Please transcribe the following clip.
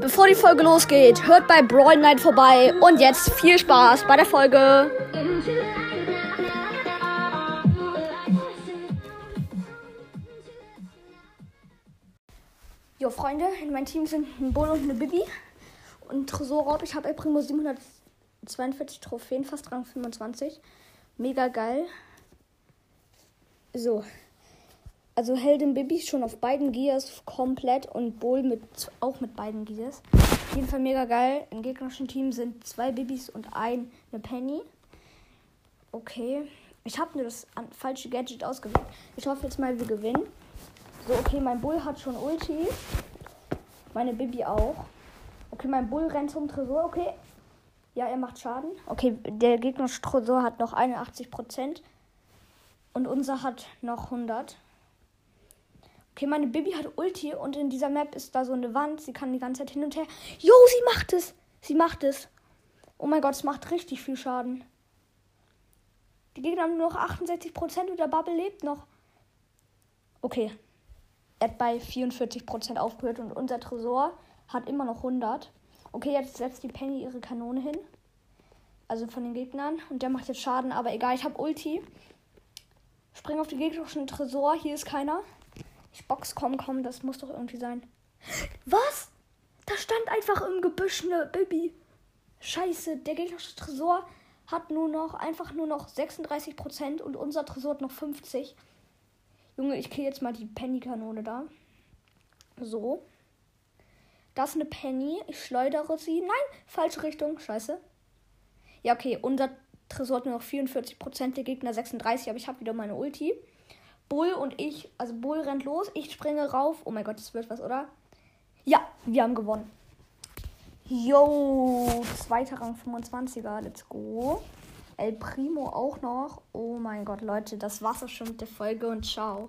Bevor die Folge losgeht, hört bei Brawl Night vorbei und jetzt viel Spaß bei der Folge. Jo, Freunde, in meinem Team sind ein Bull und eine Bibi. Und Tresorraub, ich habe El Primo 742 Trophäen, fast Rang 25. Mega geil. So. Also Heldin Bibi schon auf beiden Gears komplett und Bull mit, auch mit beiden Gears. Auf jeden Fall mega geil. Im gegnerischen Team sind zwei Bibis und eine Penny. Okay. Ich habe nur das falsche Gadget ausgewählt. Ich hoffe jetzt mal, wir gewinnen. So, okay, mein Bull hat schon Ulti. Meine Bibi auch. Okay, mein Bull rennt zum Tresor. Okay. Ja, er macht Schaden. Okay, der gegnerische Tresor hat noch 81%. Und unser hat noch 100. Okay, meine Bibi hat Ulti und in dieser Map ist da so eine Wand. Sie kann die ganze Zeit hin und her. Jo, sie macht es. Sie macht es. Oh mein Gott, es macht richtig viel Schaden. Die Gegner haben nur noch 68% und der Bubble lebt noch. Okay, er hat bei 44% aufgehört und unser Tresor hat immer noch 100. Okay, jetzt setzt die Penny ihre Kanone hin. Also von den Gegnern. Und der macht jetzt Schaden, aber egal, ich habe Ulti. Spring auf die gegnerischen Tresor. Hier ist keiner. Box, komm, komm, das muss doch irgendwie sein. Was? Da stand einfach im Gebüsch eine Baby. Scheiße, der gegnerische Tresor hat nur noch, einfach nur noch 36% und unser Tresor hat noch 50%. Junge, ich kill jetzt mal die Penny-Kanone da. So. Das ist eine Penny. Ich schleudere sie. Nein, falsche Richtung. Scheiße. Ja, okay. Unser Tresor hat nur noch 44%, der Gegner 36%, aber ich habe wieder meine Ulti. Bull und ich, also Bull rennt los, ich springe rauf. Oh mein Gott, das wird was, oder? Ja, wir haben gewonnen. Yo, zweiter Rang 25er, let's go. El Primo auch noch. Oh mein Gott, Leute, das war's auch schon mit der Folge und ciao.